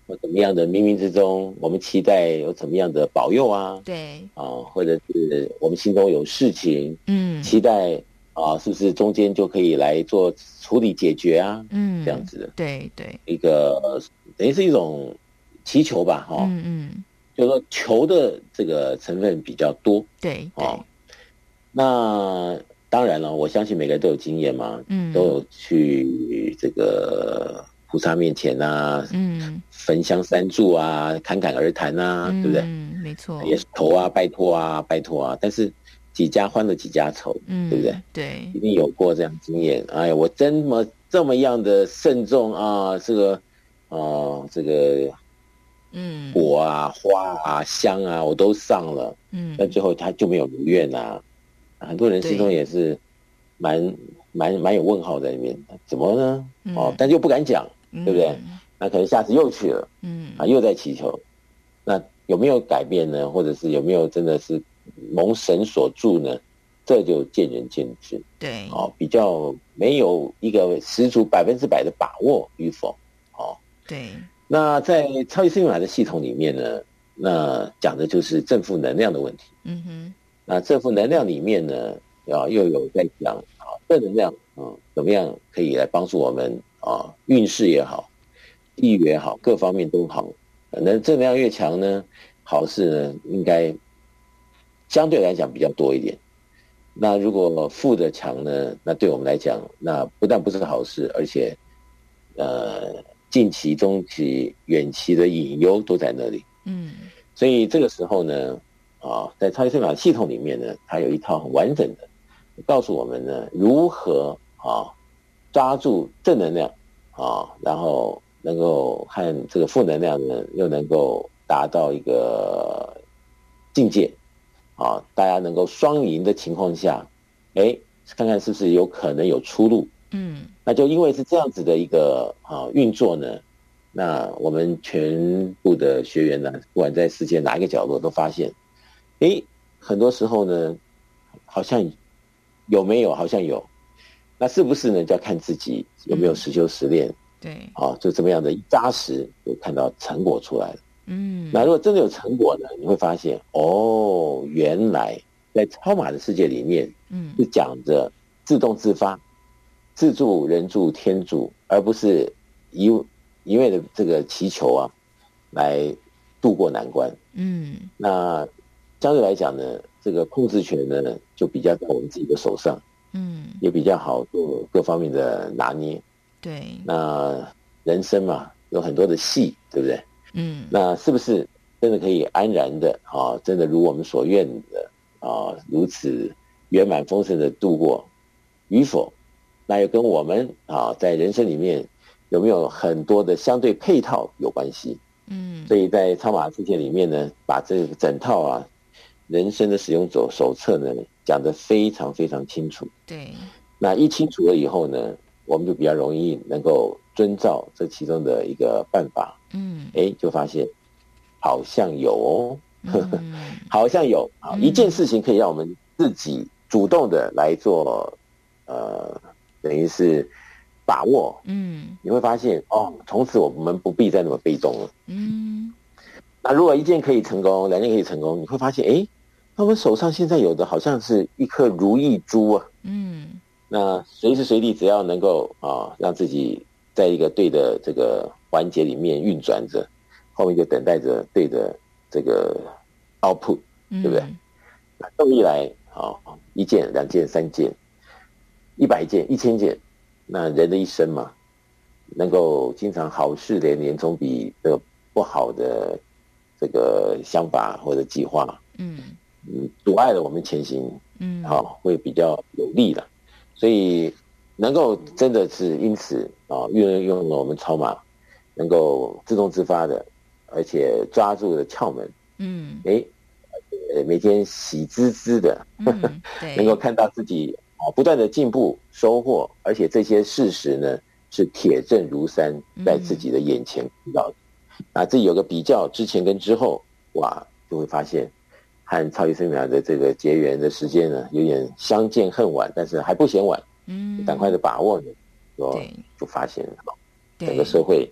[SPEAKER 5] 或怎么样的冥冥之中，我们期待有怎么样的保佑啊？
[SPEAKER 4] 对。
[SPEAKER 5] 啊，或者是我们心中有事情，
[SPEAKER 4] 嗯，
[SPEAKER 5] 期待啊，是不是中间就可以来做处理解决啊？
[SPEAKER 4] 嗯，
[SPEAKER 5] 这样子的，
[SPEAKER 4] 对对，
[SPEAKER 5] 一个等于是一种祈求吧，哈，
[SPEAKER 4] 嗯嗯，
[SPEAKER 5] 就是说求的这个成分比较多，
[SPEAKER 4] 对对，
[SPEAKER 5] 那当然了，我相信每个人都有经验嘛，
[SPEAKER 4] 嗯，
[SPEAKER 5] 都有去这个。菩萨面前啊，
[SPEAKER 4] 嗯，
[SPEAKER 5] 焚香三炷啊，侃侃而谈啊，
[SPEAKER 4] 嗯、
[SPEAKER 5] 对不对？
[SPEAKER 4] 嗯，没错，
[SPEAKER 5] 也是求啊，拜托啊，拜托啊。但是几家欢乐几家愁，
[SPEAKER 4] 嗯，
[SPEAKER 5] 对不对？
[SPEAKER 4] 对，
[SPEAKER 5] 一定有过这样经验。哎呀，我这么这么样的慎重啊，这个，哦、呃，这个，嗯，果啊，花啊，香啊，我都上了，嗯，但最后他就没有如愿啊。很多人心中也是蛮蛮蛮有问号在里面，怎么呢？嗯、哦，但又不敢讲。对不对？那可能下次又去了，嗯啊，又在祈求，那有没有改变呢？或者是有没有真的是蒙神所助呢？这就见仁见智。
[SPEAKER 4] 对，
[SPEAKER 5] 哦，比较没有一个十足百分之百的把握与否。哦，
[SPEAKER 4] 对。
[SPEAKER 5] 那在超级生命密码的系统里面呢，那讲的就是正负能量的问题。
[SPEAKER 4] 嗯哼。那
[SPEAKER 5] 正负能量里面呢，啊，又有在讲啊，正能量，嗯，怎么样可以来帮助我们？啊，运势也好，地运也好，各方面都好。那正能量越强呢，好事呢应该相对来讲比较多一点。那如果负的强呢，那对我们来讲，那不但不是好事，而且呃，近期、中期、远期的隐忧都在那里。
[SPEAKER 4] 嗯，
[SPEAKER 5] 所以这个时候呢，啊，在超级生法系统里面呢，它有一套很完整的，告诉我们呢如何啊。抓住正能量啊，然后能够和这个负能量呢，又能够达到一个境界啊，大家能够双赢的情况下，哎，看看是不是有可能有出路？
[SPEAKER 4] 嗯，那
[SPEAKER 5] 就因为是这样子的一个啊运作呢，那我们全部的学员呢，不管在世界哪一个角落，都发现，哎，很多时候呢，好像有没有？好像有。那是不是呢？就要看自己有没有实修实练，
[SPEAKER 4] 对，
[SPEAKER 5] 啊，就这么样的一扎实，就看到成果出来了。
[SPEAKER 4] 嗯，
[SPEAKER 5] 那如果真的有成果呢？你会发现，哦，原来在超马的世界里面，嗯，是讲着自动自发、自助、人助、天助，而不是一一味的这个祈求啊，来渡过难关。
[SPEAKER 4] 嗯，
[SPEAKER 5] 那相对来讲呢，这个控制权呢就比较在我们自己的手上，嗯，也比较好做各方面的拿捏。
[SPEAKER 4] 对，
[SPEAKER 5] 那人生嘛，有很多的戏，对不对？
[SPEAKER 4] 嗯，
[SPEAKER 5] 那是不是真的可以安然的啊？真的如我们所愿的啊，如此圆满丰盛的度过，与否？那又跟我们啊，在人生里面有没有很多的相对配套有关系？
[SPEAKER 4] 嗯，
[SPEAKER 5] 所以在超马世界里面呢，把这个整套啊人生的使用者手册呢讲得非常非常清楚。
[SPEAKER 4] 对，
[SPEAKER 5] 那一清楚了以后呢，我们就比较容易能够遵照这其中的一个办法。
[SPEAKER 4] 嗯，
[SPEAKER 5] 哎，就发现好像有哦，[LAUGHS] 好像有啊，一件事情可以让我们自己主动的来做，呃。等于是把握，
[SPEAKER 4] 嗯，
[SPEAKER 5] 你会发现哦，从此我们不必再那么被动了，
[SPEAKER 4] 嗯。
[SPEAKER 5] 那如果一件可以成功，两件可以成功，你会发现，哎，那我们手上现在有的好像是一颗如意珠啊，
[SPEAKER 4] 嗯。
[SPEAKER 5] 那随时随地只要能够啊，让自己在一个对的这个环节里面运转着，后面就等待着对的这个 output，对不对？那动力来啊，一件、两件、三件。一百件、一千件，那人的一生嘛，能够经常好事连连，总比这个不好的这个想法或者计划，
[SPEAKER 4] 嗯
[SPEAKER 5] 嗯，阻碍了我们前行，
[SPEAKER 4] 嗯，
[SPEAKER 5] 好，会比较有利的。所以能够真的是因此啊，运用了我们超马，能够自动自发的，而且抓住了窍门，
[SPEAKER 4] 嗯，
[SPEAKER 5] 哎，每天喜滋滋的，[LAUGHS] 能够看到自己。不断的进步收获，而且这些事实呢是铁证如山，在自己的眼前看到的。啊，自己有个比较之前跟之后，哇，就会发现和超级生命的这个结缘的时间呢，有点相见恨晚，但是还不嫌晚。
[SPEAKER 4] 嗯，
[SPEAKER 5] 赶快的把握呢，就就发现了，整个社会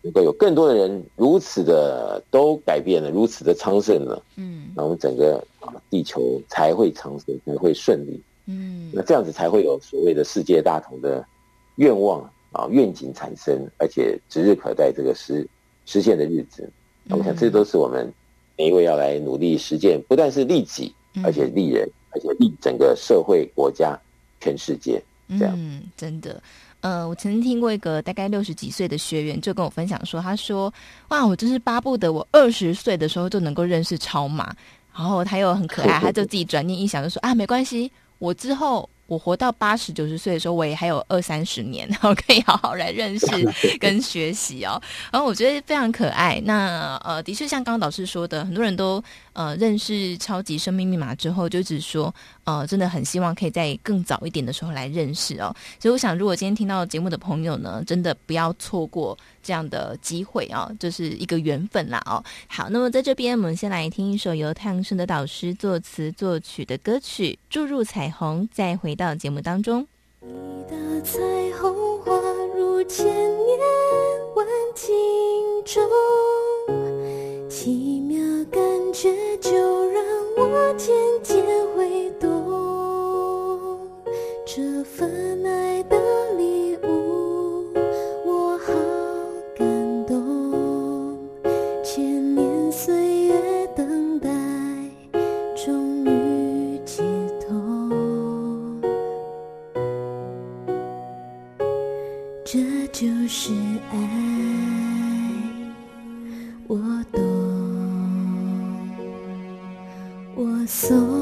[SPEAKER 5] 如果有更多的人如此的都改变了，如此的昌盛了。
[SPEAKER 4] 嗯，
[SPEAKER 5] 那我们整个地球才会昌盛，才会顺利。
[SPEAKER 4] 嗯，
[SPEAKER 5] 那这样子才会有所谓的世界大同的愿望啊愿景产生，而且指日可待这个实实现的日子。那我想这都是我们每一位要来努力实践，不但是利己，而且利人，而且利整个社会、国家、全世界。这样，
[SPEAKER 4] 嗯，真的，呃，我曾经听过一个大概六十几岁的学员就跟我分享说，他说：“哇，我真是巴不得我二十岁的时候就能够认识超马。”然后他又很可爱，[LAUGHS] 他就自己转念一想，就说：“啊，没关系。”我之后，我活到八十九十岁的时候，我也还有二三十年，[LAUGHS] 我可以好好来认识 [LAUGHS] 跟学习哦。然后我觉得非常可爱。那呃，的确像刚刚导师说的，很多人都呃认识超级生命密码之后，就只说呃，真的很希望可以在更早一点的时候来认识哦。所以我想，如果今天听到节目的朋友呢，真的不要错过这样的机会啊、哦，就是一个缘分啦哦。好，那么在这边，我们先来听一首由太阳盛德导师作词作曲的歌曲《注入彩虹》，再回到节目当中。
[SPEAKER 1] 你的彩虹划入千年万景中，奇妙感觉就让我渐渐会懂，这份爱的礼物，我好感动，千年岁月等待，终于解脱，这就是走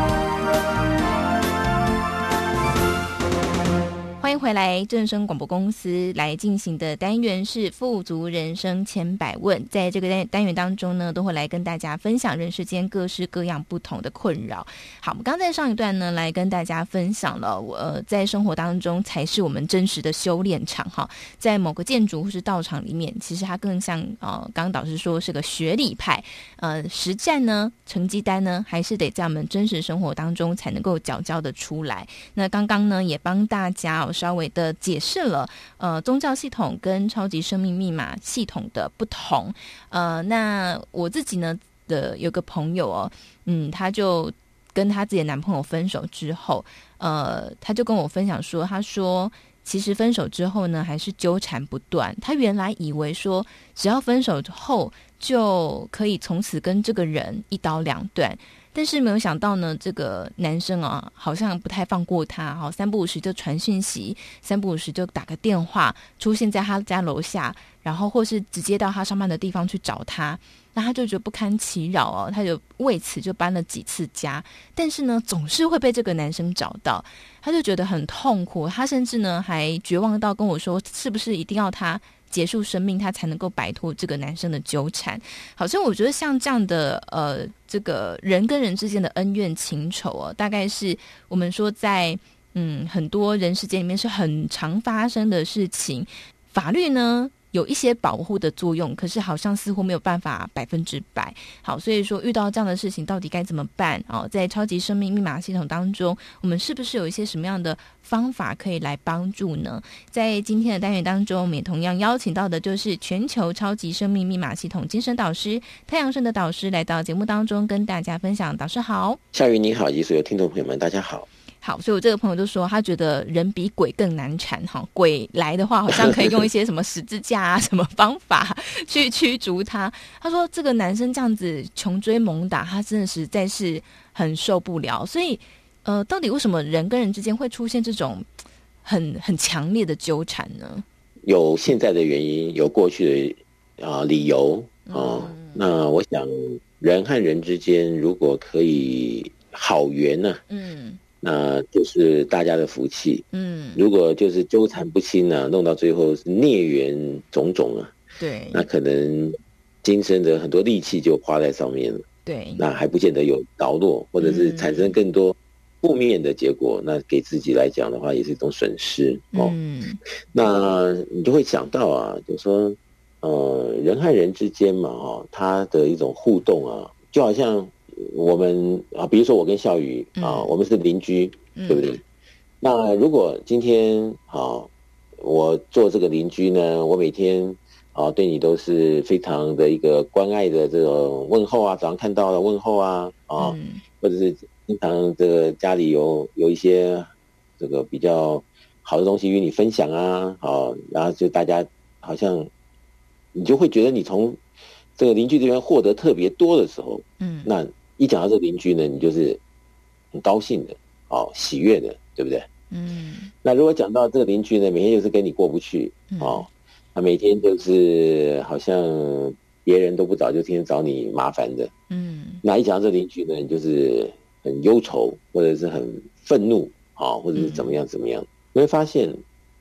[SPEAKER 4] 欢迎回来，正声广播公司来进行的单元是“富足人生千百问”。在这个单单元当中呢，都会来跟大家分享人世间各式各样不同的困扰。好，我们刚在上一段呢，来跟大家分享了，我、呃、在生活当中才是我们真实的修炼场哈。在某个建筑或是道场里面，其实它更像呃，刚刚导师说是个学理派，呃，实战呢，成绩单呢，还是得在我们真实生活当中才能够缴交的出来。那刚刚呢，也帮大家。稍微的解释了，呃，宗教系统跟超级生命密码系统的不同。呃，那我自己呢的有个朋友哦，嗯，他就跟他自己的男朋友分手之后，呃，他就跟我分享说，他说其实分手之后呢，还是纠缠不断。他原来以为说，只要分手之后就可以从此跟这个人一刀两断。但是没有想到呢，这个男生啊，好像不太放过他，好三不五时就传讯息，三不五时就打个电话，出现在他家楼下，然后或是直接到他上班的地方去找他，那他就觉得不堪其扰哦，他就为此就搬了几次家，但是呢，总是会被这个男生找到，他就觉得很痛苦，他甚至呢还绝望到跟我说，是不是一定要他结束生命，他才能够摆脱这个男生的纠缠。好像我觉得像这样的呃，这个人跟人之间的恩怨情仇哦，大概是我们说在嗯很多人世间里面是很常发生的事情。法律呢，有一些保护的作用，可是好像似乎没有办法百分之百好，所以说遇到这样的事情，到底该怎么办？哦，在超级生命密码系统当中，我们是不是有一些什么样的方法可以来帮助呢？在今天的单元当中，我们也同样邀请到的就是全球超级生命密码系统精神导师太阳神的导师来到节目当中跟大家分享。导师好，
[SPEAKER 5] 夏雨你好，以及所有听众朋友们，大家好。
[SPEAKER 1] 好，所以我这个朋友就说，他觉得人比鬼更难缠哈。鬼来的话，好像可以用一些什么十字架啊，[LAUGHS] 什么方法去驱逐他。他说，这个男生这样子穷追猛打，他真的实在是很受不了。所以，呃，到底为什么人跟人之间会出现这种很很强烈的纠缠呢？
[SPEAKER 5] 有现在的原因，有过去的啊、呃、理由啊、呃嗯。那我想，人和人之间如果可以好缘呢、啊？嗯。那就是大家的福气。嗯，如果就是纠缠不清呢、啊，弄到最后是孽缘种种啊。对，那可能今生的很多力气就花在上面了。对，那还不见得有着落，或者是产生更多负面的结果。嗯、那给自己来讲的话，也是一种损失哦。嗯，那你就会想到啊，就是说，呃，人和人之间嘛，哦，他的一种互动啊，就好像。我们啊，比如说我跟笑宇啊，我们是邻居，对不对？那如果今天啊，我做这个邻居呢，我每天啊对你都是非常的一个关爱的这种问候啊，早上看到的问候啊啊，或者是经常这个家里有有一些这个比较好的东西与你分享啊，啊，然后就大家好像你就会觉得你从这个邻居这边获得特别多的时候，嗯，那。一讲到这个邻居呢，你就是很高兴的，哦，喜悦的，对不对？嗯。那如果讲到这个邻居呢，每天就是跟你过不去，哦，他每天就是好像别人都不找，就天天找你麻烦的，嗯。那一讲到这个邻居呢，你就是很忧愁，或者是很愤怒，啊，或者是怎么样怎么样，你会发现，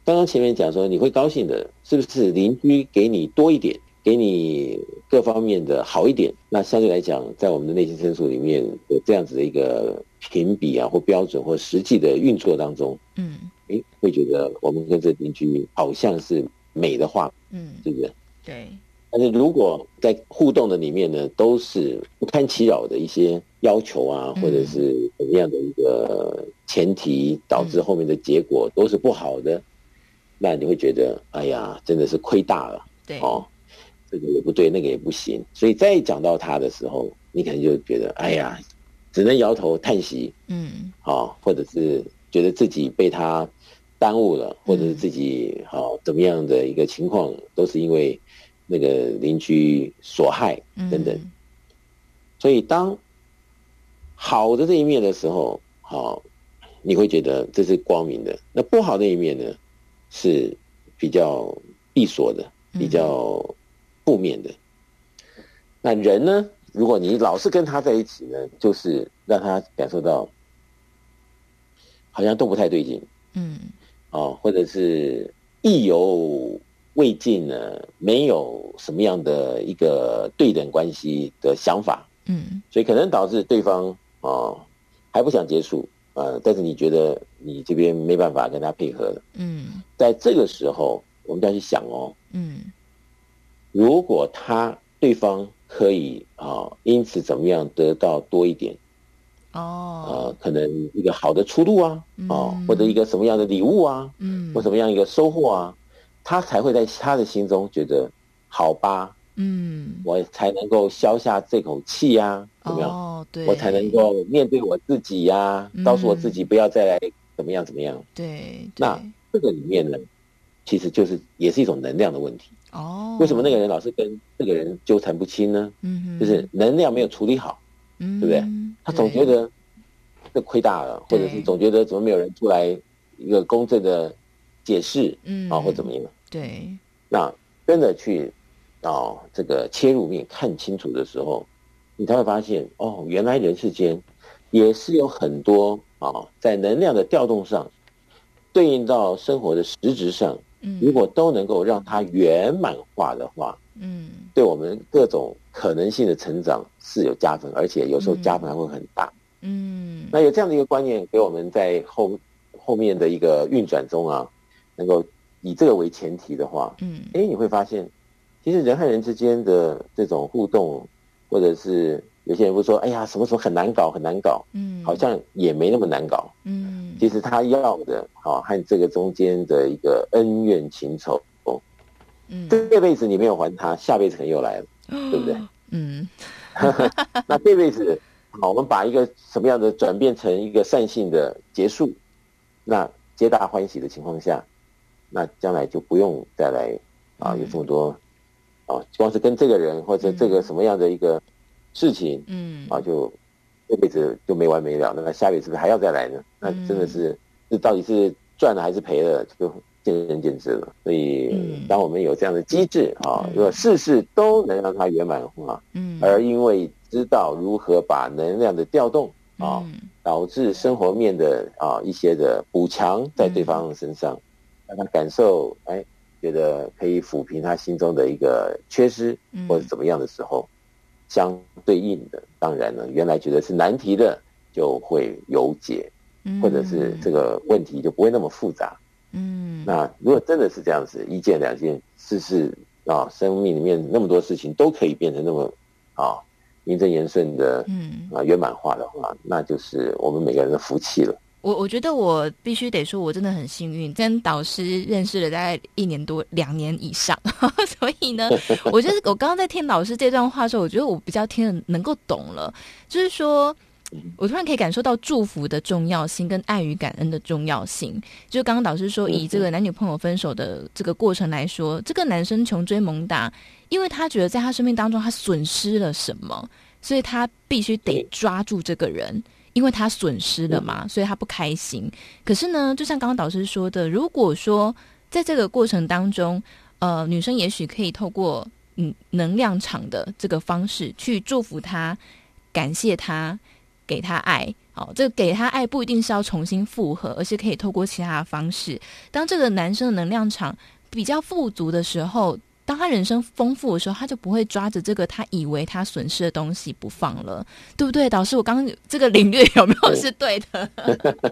[SPEAKER 5] 刚刚前面讲说你会高兴的，是不是邻居给你多一点？给你各方面的好一点，那相对来讲，在我们的内心深处里面有这样子的一个评比啊，或标准，或实际的运作当中，嗯，诶，会觉得我们跟这邻居好像是美的话，嗯，是不是？对。但是如果在互动的里面呢，都是不堪其扰的一些要求啊，或者是怎么样的一个前提，导致后面的结果都是不好的，那你会觉得，哎呀，真的是亏大了，对，哦。这个也不对，那个也不行，所以再讲到他的时候，你可能就觉得，哎呀，只能摇头叹息，嗯，好，或者是觉得自己被他耽误了，或者是自己好怎么样的一个情况，都是因为那个邻居所害等等。所以当好的这一面的时候，好，你会觉得这是光明的；那不好的一面呢，是比较闭锁的，比较。负面的。那人呢，如果你老是跟他在一起呢，就是让他感受到好像都不太对劲，嗯，哦，或者是意犹未尽呢，没有什么样的一个对等关系的想法，嗯，所以可能导致对方哦还不想结束。呃，但是你觉得你这边没办法跟他配合了，嗯，在这个时候，我们就要去想哦，嗯，如果他对方可以啊、呃，因此怎么样得到多一点，哦，呃，可能一个好的出路啊，哦、嗯，或者一个什么样的礼物啊，嗯，或什么样一个收获啊，他才会在他的心中觉得好吧。嗯，我才能够消下这口气呀、啊，怎么样？哦，对，我才能够面对我自己呀、啊嗯，告诉我自己不要再来怎么样怎么样。对，对，那这个里面呢，其实就是也是一种能量的问题。哦，为什么那个人老是跟这个人纠缠不清呢？嗯，就是能量没有处理好，嗯，对不对？他总觉得这亏大了，或者是总觉得怎么没有人出来一个公正的解释，嗯，啊，或怎么样？对，那真的去。到这个切入面看清楚的时候，你才会发现哦，原来人世间也是有很多啊，在能量的调动上，对应到生活的实质上，如果都能够让它圆满化的话，嗯，对我们各种可能性的成长是有加分，而且有时候加分还会很大，嗯，那有这样的一个观念给我们在后后面的一个运转中啊，能够以这个为前提的话，嗯，哎，你会发现。其实人和人之间的这种互动，或者是有些人会说：“哎呀，什么什么很难搞，很难搞。”嗯，好像也没那么难搞。嗯，其实他要的，啊，和这个中间的一个恩怨情仇，嗯，这辈子你没有还他，下辈子可能又来了，[GASPS] 对不对？嗯，[LAUGHS] 那这辈子，好，我们把一个什么样的转变成一个善性的结束，那皆大欢喜的情况下，那将来就不用再来啊，有这么多。啊，光是跟这个人或者这个什么样的一个事情，嗯，啊，就这辈子就没完没了。那下辈子是不是还要再来呢？那真的是，这到底是赚了还是赔了，就见仁见智了。所以，当我们有这样的机制啊，如果事事都能让它圆满化，嗯，而因为知道如何把能量的调动啊，导致生活面的啊一些的补强在对方身上，让他感受，哎。觉得可以抚平他心中的一个缺失，或者怎么样的时候，相对应的，当然了，原来觉得是难题的，就会有解，或者是这个问题就不会那么复杂。嗯，那如果真的是这样子，一件两件事事啊，生命里面那么多事情都可以变成那么啊名正言顺的，嗯啊圆满化的话，那就是我们每个人的福气了。
[SPEAKER 4] 我我觉得我必须得说，我真的很幸运，跟导师认识了大概一年多、两年以上，[LAUGHS] 所以呢，我觉得我刚刚在听老师这段话的时候，我觉得我比较听得能够懂了，就是说，我突然可以感受到祝福的重要性跟爱与感恩的重要性。就刚刚导师说，以这个男女朋友分手的这个过程来说，这个男生穷追猛打，因为他觉得在他生命当中他损失了什么，所以他必须得抓住这个人。因为他损失了嘛，所以他不开心。可是呢，就像刚刚导师说的，如果说在这个过程当中，呃，女生也许可以透过嗯能量场的这个方式去祝福他、感谢他、给他爱。哦，这个给他爱不一定是要重新复合，而是可以透过其他的方式。当这个男生的能量场比较富足的时候。当他人生丰富的时候，他就不会抓着这个他以为他损失的东西不放了，对不对？导师，我刚刚这个领略有没有是对的？[LAUGHS]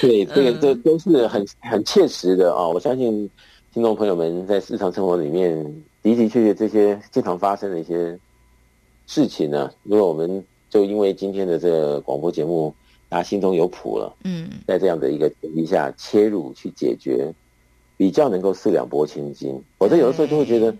[SPEAKER 5] 对，这个这都是很很切实的啊、哦！我相信听众朋友们在日常生活里面的的确确这些经常发生的一些事情呢，如果我们就因为今天的这个广播节目，大家心中有谱了，嗯，在这样的一个前提下切入去解决。比较能够四两拨千斤，否则有的时候就会觉得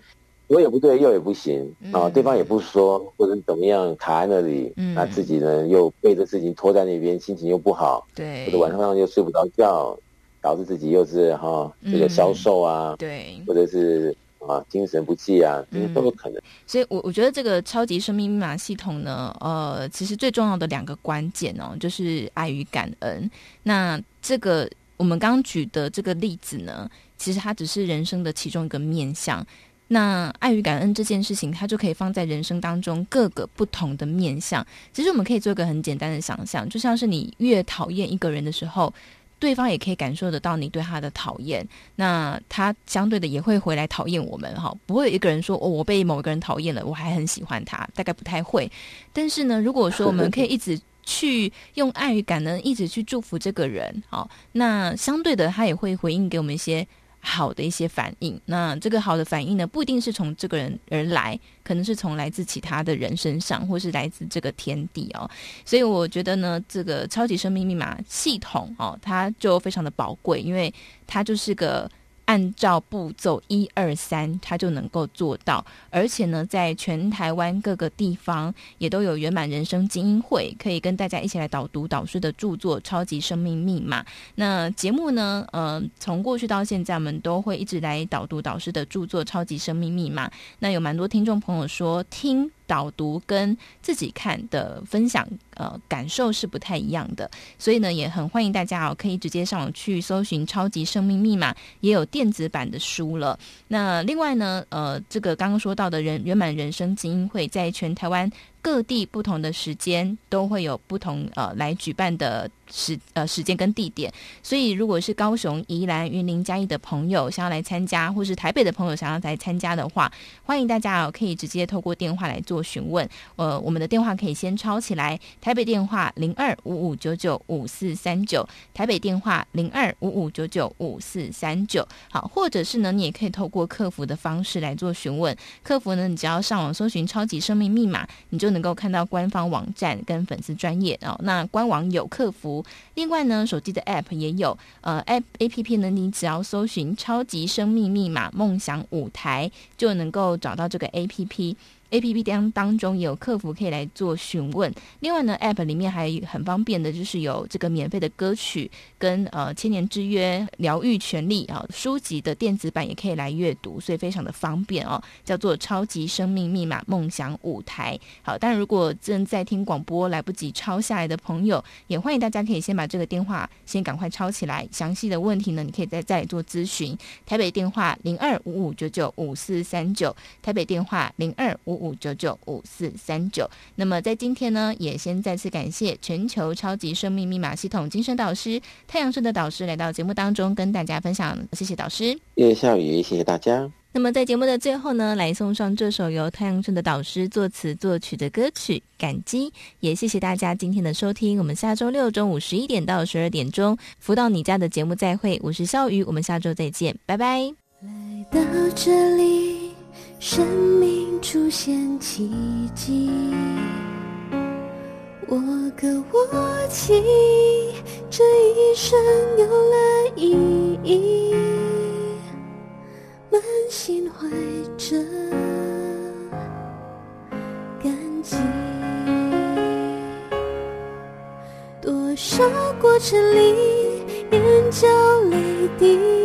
[SPEAKER 5] 左也不对，右也不行啊，对方也不说，或者怎么样卡在那里，那自己呢又被这事情拖在那边，心情又不好，对，或者晚上又睡不着觉，导致自己又是哈这个消瘦啊，对，或者是啊精神不济啊，这些都有可能。
[SPEAKER 4] 所以，我我觉得这个超级生命密码系统呢，呃，其实最重要的两个关键哦，就是爱与感恩。那这个我们刚刚举的这个例子呢，其实它只是人生的其中一个面向。那爱与感恩这件事情，它就可以放在人生当中各个不同的面向。其实我们可以做一个很简单的想象，就像是你越讨厌一个人的时候，对方也可以感受得到你对他的讨厌，那他相对的也会回来讨厌我们哈。不会有一个人说哦，我被某一个人讨厌了，我还很喜欢他，大概不太会。但是呢，如果说我们可以一直去用爱与感恩，一直去祝福这个人，好，那相对的他也会回应给我们一些。好的一些反应，那这个好的反应呢，不一定是从这个人而来，可能是从来自其他的人身上，或是来自这个天地哦。所以我觉得呢，这个超级生命密码系统哦，它就非常的宝贵，因为它就是个。按照步骤一二三，他就能够做到。而且呢，在全台湾各个地方也都有圆满人生精英会，可以跟大家一起来导读导师的著作《超级生命密码》。那节目呢，呃，从过去到现在，我们都会一直来导读导师的著作《超级生命密码》。那有蛮多听众朋友说听。导读跟自己看的分享，呃，感受是不太一样的，所以呢，也很欢迎大家哦，可以直接上网去搜寻《超级生命密码》，也有电子版的书了。那另外呢，呃，这个刚刚说到的人圆满人生精英会在全台湾各地不同的时间都会有不同呃来举办的。时呃时间跟地点，所以如果是高雄、宜兰、云林、嘉义的朋友想要来参加，或是台北的朋友想要来参加的话，欢迎大家哦，可以直接透过电话来做询问。呃，我们的电话可以先抄起来，台北电话零二五五九九五四三九，台北电话零二五五九九五四三九。好，或者是呢，你也可以透过客服的方式来做询问。客服呢，你只要上网搜寻“超级生命密码”，你就能够看到官方网站跟粉丝专业哦。那官网有客服。另外呢，手机的 App 也有，呃，App A P P 呢，你只要搜寻“超级生命密码梦想舞台”，就能够找到这个 A P P。A P P 当当中也有客服可以来做询问。另外呢，App 里面还很方便的，就是有这个免费的歌曲跟呃千年之约疗愈权利啊书籍的电子版也可以来阅读，所以非常的方便哦。叫做超级生命密码梦想舞台。好，但如果正在听广播来不及抄下来的朋友，也欢迎大家可以先把这个电话先赶快抄起来。详细的问题呢，你可以再再做咨询。台北电话零二五五九九五四三九，台北电话零二五。五九九五四三九。那么在今天呢，也先再次感谢全球超级生命密码系统精神导师太阳盛的导师来到节目当中跟大家分享，谢谢导师。
[SPEAKER 5] 叶笑宇，谢谢大家。
[SPEAKER 4] 那么在节目的最后呢，来送上这首由太阳盛的导师作词作曲的歌曲《感激》，也谢谢大家今天的收听。我们下周六中午十一点到十二点钟，福到你家的节目再会。我是笑宇，我们下周再见，拜拜。
[SPEAKER 1] 来到这里。生命出现奇迹，我歌我泣，这一生有了意义，满心怀着感激，多少过程里眼角泪滴。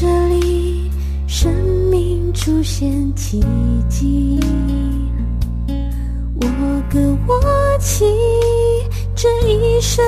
[SPEAKER 1] 这里，生命出现奇迹。我歌我泣，这一生。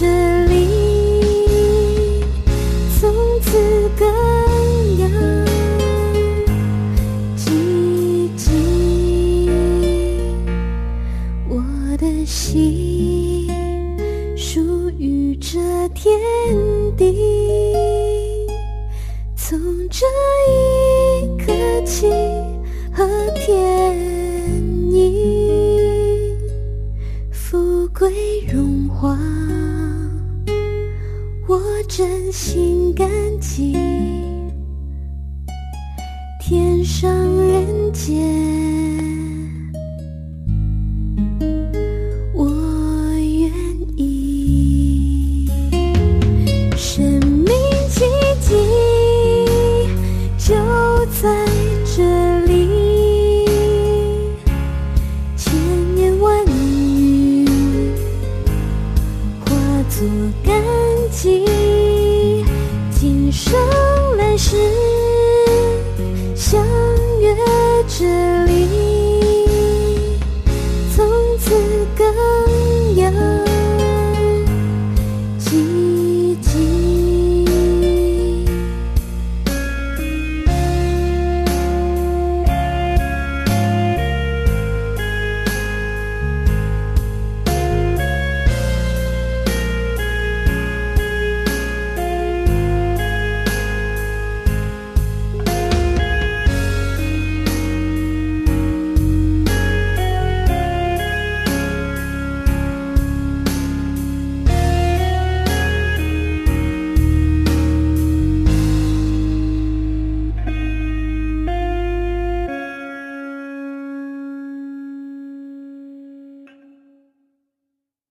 [SPEAKER 1] 是。